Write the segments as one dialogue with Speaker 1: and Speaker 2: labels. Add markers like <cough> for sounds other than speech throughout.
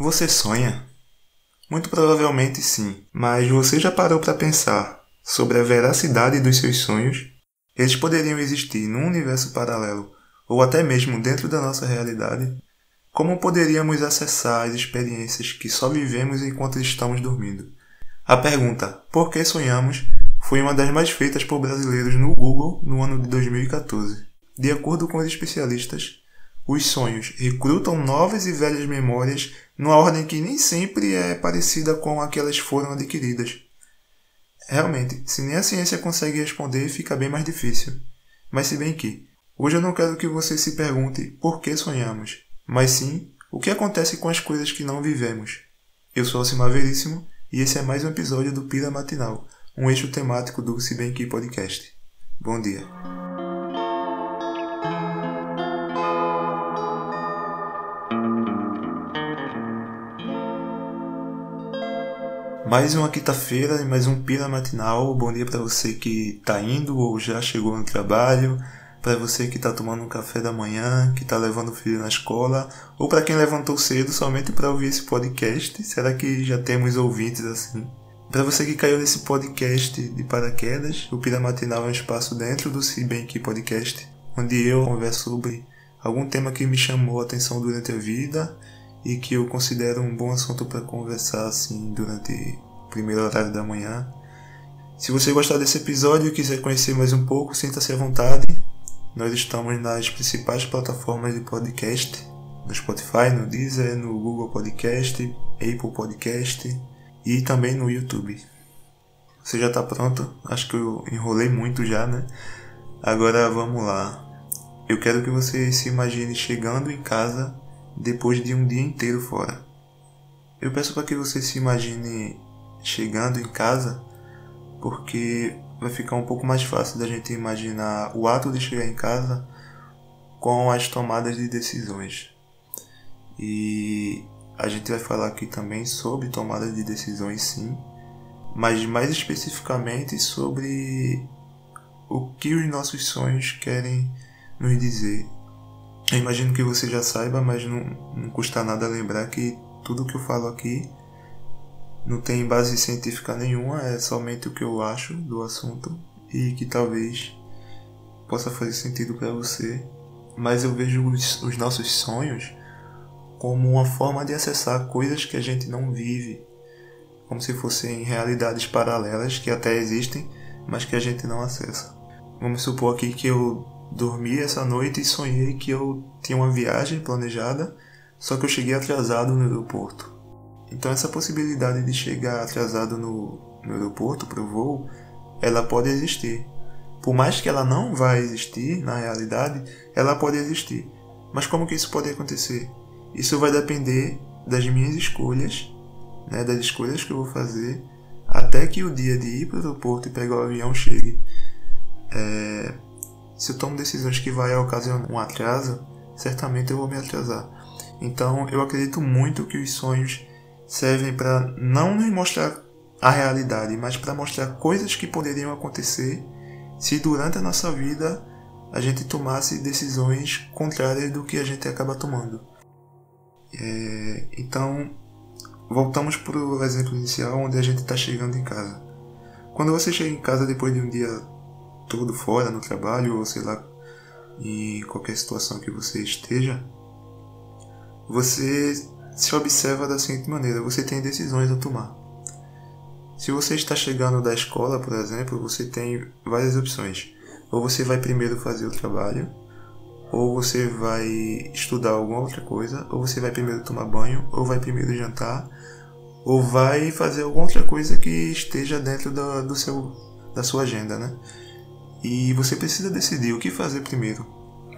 Speaker 1: Você sonha? Muito provavelmente sim, mas você já parou para pensar sobre a veracidade dos seus sonhos? Eles poderiam existir num universo paralelo ou até mesmo dentro da nossa realidade? Como poderíamos acessar as experiências que só vivemos enquanto estamos dormindo? A pergunta Por que sonhamos? foi uma das mais feitas por brasileiros no Google no ano de 2014. De acordo com os especialistas, os sonhos recrutam novas e velhas memórias numa ordem que nem sempre é parecida com a que elas foram adquiridas. Realmente, se nem a ciência consegue responder, fica bem mais difícil. Mas se bem que, hoje eu não quero que você se pergunte por que sonhamos, mas sim o que acontece com as coisas que não vivemos. Eu sou Alcimar Veríssimo e esse é mais um episódio do Pira Matinal, um eixo temático do Se Bem Que Podcast. Bom dia. Mais uma quinta-feira e mais um Pira Matinal. Bom dia para você que está indo ou já chegou no trabalho, para você que está tomando um café da manhã, que está levando o filho na escola, ou para quem levantou cedo somente para ouvir esse podcast. Será que já temos ouvintes assim? Para você que caiu nesse podcast de paraquedas, o Pira Matinal é um espaço dentro do Se Bem Que Podcast, onde eu converso sobre algum tema que me chamou a atenção durante a vida e que eu considero um bom assunto para conversar assim durante primeiro horário da manhã. Se você gostar desse episódio e quiser conhecer mais um pouco, sinta-se à vontade. Nós estamos nas principais plataformas de podcast, no Spotify, no Deezer, no Google Podcast, Apple Podcast e também no YouTube. Você já está pronto? Acho que eu enrolei muito já, né? Agora vamos lá. Eu quero que você se imagine chegando em casa depois de um dia inteiro fora. Eu peço para que você se imagine chegando em casa, porque vai ficar um pouco mais fácil da gente imaginar o ato de chegar em casa com as tomadas de decisões. E a gente vai falar aqui também sobre tomada de decisões, sim, mas mais especificamente sobre o que os nossos sonhos querem nos dizer eu imagino que você já saiba, mas não, não custa nada lembrar que tudo que eu falo aqui não tem base científica nenhuma, é somente o que eu acho do assunto e que talvez possa fazer sentido para você. Mas eu vejo os, os nossos sonhos como uma forma de acessar coisas que a gente não vive, como se fossem realidades paralelas que até existem, mas que a gente não acessa. Vamos supor aqui que eu dormi essa noite e sonhei que eu tinha uma viagem planejada, só que eu cheguei atrasado no aeroporto. Então essa possibilidade de chegar atrasado no, no aeroporto para o voo, ela pode existir. Por mais que ela não vá existir na realidade, ela pode existir. Mas como que isso pode acontecer? Isso vai depender das minhas escolhas, né, das escolhas que eu vou fazer, até que o dia de ir para o aeroporto e pegar o avião chegue. É, se eu tomo decisões que vai ocasionar um atraso, certamente eu vou me atrasar. Então eu acredito muito que os sonhos servem para não nos mostrar a realidade, mas para mostrar coisas que poderiam acontecer se durante a nossa vida a gente tomasse decisões contrárias do que a gente acaba tomando. É, então, voltamos para o exemplo inicial onde a gente está chegando em casa. Quando você chega em casa depois de um dia todo fora no trabalho ou sei lá em qualquer situação que você esteja, você se observa da seguinte maneira: você tem decisões a tomar. Se você está chegando da escola, por exemplo, você tem várias opções. Ou você vai primeiro fazer o trabalho, ou você vai estudar alguma outra coisa, ou você vai primeiro tomar banho, ou vai primeiro jantar, ou vai fazer alguma outra coisa que esteja dentro do, do seu, da sua agenda, né? E você precisa decidir o que fazer primeiro.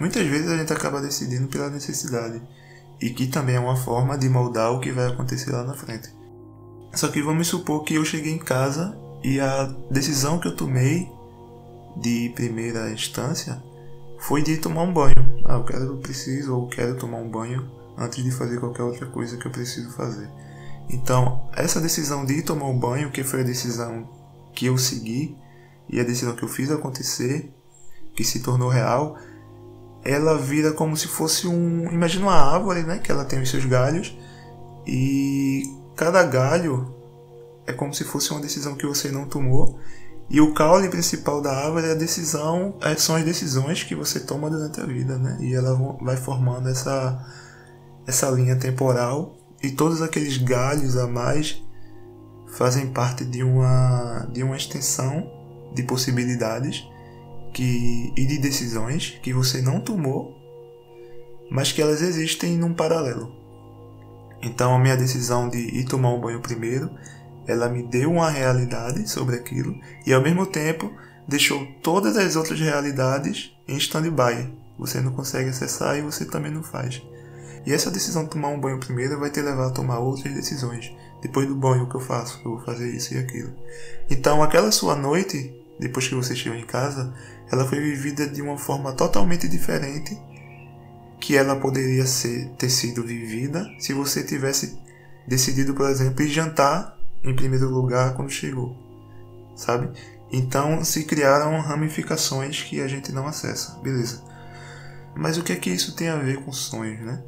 Speaker 1: Muitas vezes a gente acaba decidindo pela necessidade, e que também é uma forma de moldar o que vai acontecer lá na frente. Só que vamos supor que eu cheguei em casa e a decisão que eu tomei de primeira instância foi de tomar um banho. Ah, eu quero, eu preciso ou quero tomar um banho antes de fazer qualquer outra coisa que eu preciso fazer. Então, essa decisão de tomar um banho, que foi a decisão que eu segui, e a decisão que eu fiz acontecer, que se tornou real, ela vira como se fosse um. Imagina uma árvore, né? Que ela tem os seus galhos E cada galho é como se fosse uma decisão que você não tomou. E o caule principal da árvore é a decisão, é, são as decisões que você toma durante a vida, né? E ela vai formando essa, essa linha temporal e todos aqueles galhos a mais fazem parte de uma, de uma extensão de possibilidades que, e de decisões que você não tomou, mas que elas existem num paralelo. Então a minha decisão de ir tomar um banho primeiro, ela me deu uma realidade sobre aquilo e ao mesmo tempo deixou todas as outras realidades em stand-by. Você não consegue acessar e você também não faz. E essa decisão de tomar um banho primeiro vai te levar a tomar outras decisões. Depois do banho, o que eu faço? Eu vou fazer isso e aquilo. Então, aquela sua noite, depois que você chegou em casa, ela foi vivida de uma forma totalmente diferente que ela poderia ser, ter sido vivida se você tivesse decidido, por exemplo, ir jantar em primeiro lugar quando chegou, sabe? Então se criaram ramificações que a gente não acessa, beleza? Mas o que é que isso tem a ver com sonhos, né?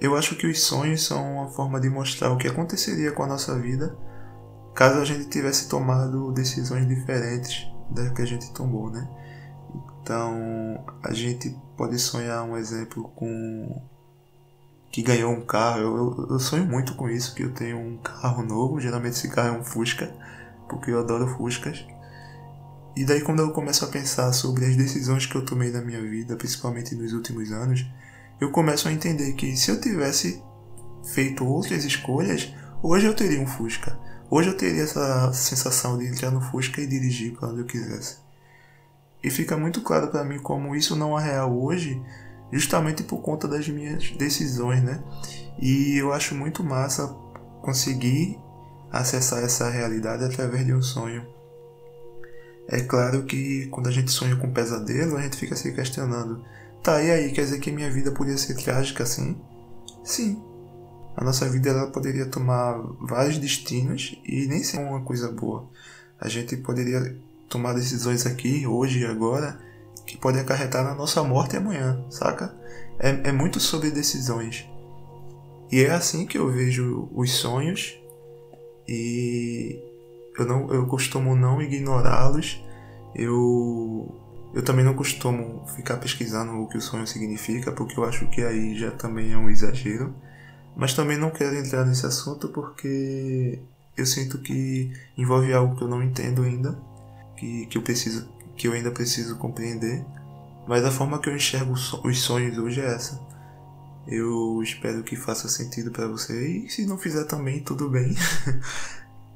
Speaker 1: Eu acho que os sonhos são uma forma de mostrar o que aconteceria com a nossa vida caso a gente tivesse tomado decisões diferentes das que a gente tomou, né? Então, a gente pode sonhar um exemplo com que ganhou um carro. Eu, eu, sonho muito com isso, que eu tenho um carro novo. Geralmente esse carro é um Fusca, porque eu adoro Fuscas. E daí quando eu começo a pensar sobre as decisões que eu tomei na minha vida, principalmente nos últimos anos, eu começo a entender que se eu tivesse feito outras escolhas, hoje eu teria um Fusca. Hoje eu teria essa sensação de entrar no Fusca e dirigir para onde eu quisesse. E fica muito claro para mim como isso não é real hoje, justamente por conta das minhas decisões, né? E eu acho muito massa conseguir acessar essa realidade através de um sonho. É claro que quando a gente sonha com um pesadelo, a gente fica se questionando: tá, e aí, quer dizer que minha vida podia ser trágica assim? Sim. A nossa vida ela poderia tomar vários destinos e nem ser uma coisa boa. A gente poderia tomar decisões aqui, hoje e agora, que podem acarretar na nossa morte amanhã, saca? É, é muito sobre decisões. E é assim que eu vejo os sonhos e eu não eu costumo não ignorá-los. Eu eu também não costumo ficar pesquisando o que o sonho significa, porque eu acho que aí já também é um exagero. Mas também não quero entrar nesse assunto porque eu sinto que envolve algo que eu não entendo ainda que, que eu preciso que eu ainda preciso compreender. Mas a forma que eu enxergo os sonhos hoje é essa. Eu espero que faça sentido para você e se não fizer também tudo bem. <laughs>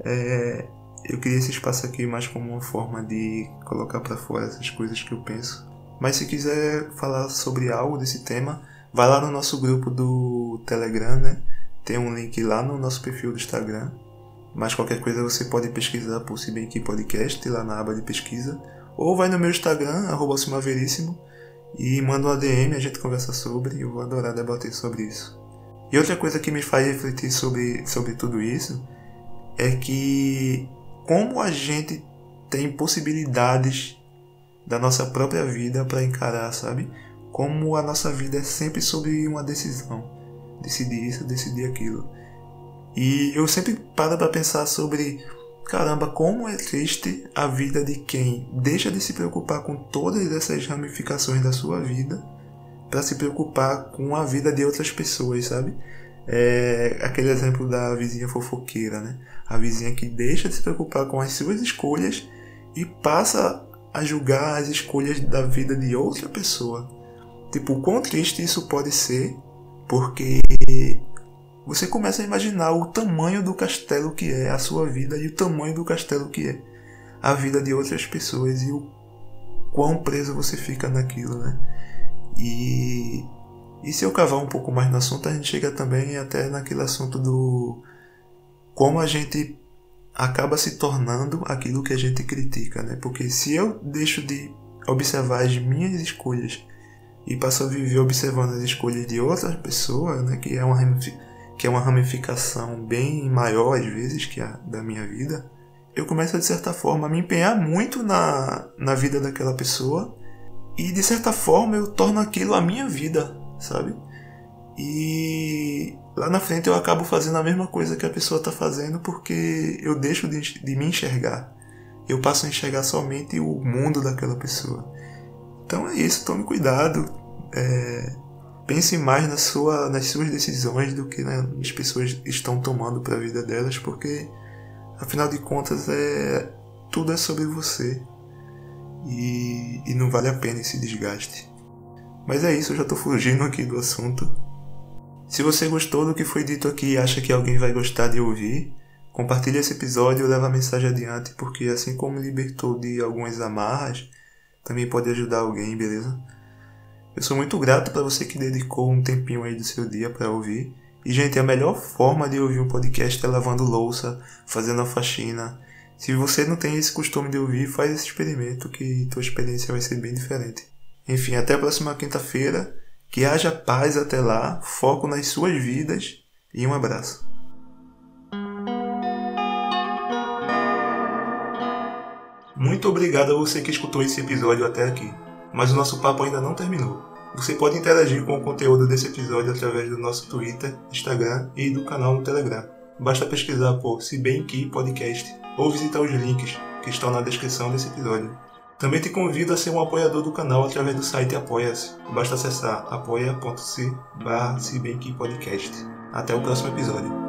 Speaker 1: É, eu queria esse espaço aqui mais como uma forma de colocar para fora essas coisas que eu penso. Mas se quiser falar sobre algo desse tema vai lá no nosso grupo do Telegram né tem um link lá no nosso perfil do Instagram mas qualquer coisa você pode pesquisar por Se Bem Que Podcast lá na aba de pesquisa. Ou vai no meu Instagram, arroba e manda um ADM, a gente conversa sobre, eu vou adorar debater sobre isso. E outra coisa que me faz refletir sobre, sobre tudo isso é que como a gente tem possibilidades da nossa própria vida para encarar, sabe? Como a nossa vida é sempre sobre uma decisão. Decidir isso, decidir aquilo. E eu sempre paro para pensar sobre, caramba, como é triste a vida de quem deixa de se preocupar com todas essas ramificações da sua vida para se preocupar com a vida de outras pessoas, sabe? É aquele exemplo da vizinha fofoqueira, né? A vizinha que deixa de se preocupar com as suas escolhas e passa a julgar as escolhas da vida de outra pessoa. Tipo, o quão triste isso pode ser, porque você começa a imaginar o tamanho do castelo que é a sua vida e o tamanho do castelo que é a vida de outras pessoas e o quão preso você fica naquilo, né? E, e se eu cavar um pouco mais no assunto, a gente chega também até naquele assunto do como a gente acaba se tornando aquilo que a gente critica, né? Porque se eu deixo de observar as minhas escolhas e passo a viver observando as escolhas de outras pessoas, né? Que é uma que é uma ramificação bem maior às vezes que a da minha vida, eu começo de certa forma a me empenhar muito na, na vida daquela pessoa e de certa forma eu torno aquilo a minha vida, sabe? E lá na frente eu acabo fazendo a mesma coisa que a pessoa está fazendo porque eu deixo de, de me enxergar. Eu passo a enxergar somente o mundo daquela pessoa. Então é isso, tome cuidado. É, pense mais na sua, nas suas decisões do que né, as pessoas estão tomando para a vida delas, porque afinal de contas é tudo é sobre você e, e não vale a pena esse desgaste. Mas é isso, eu já estou fugindo aqui do assunto. Se você gostou do que foi dito aqui e acha que alguém vai gostar de ouvir, compartilhe esse episódio e leve a mensagem adiante, porque assim como libertou de algumas amarras, também pode ajudar alguém, beleza? Eu sou muito grato para você que dedicou um tempinho aí do seu dia para ouvir. E, gente, a melhor forma de ouvir um podcast é lavando louça, fazendo a faxina. Se você não tem esse costume de ouvir, faz esse experimento que tua experiência vai ser bem diferente. Enfim, até a próxima quinta-feira. Que haja paz até lá, foco nas suas vidas e um abraço. Muito obrigado a você que escutou esse episódio até aqui, mas o nosso papo ainda não terminou. Você pode interagir com o conteúdo desse episódio através do nosso Twitter, Instagram e do canal no Telegram. Basta pesquisar por Se Bem Que Podcast ou visitar os links que estão na descrição desse episódio. Também te convido a ser um apoiador do canal através do site Apoia-se. Basta acessar apoia.se barra Até o próximo episódio.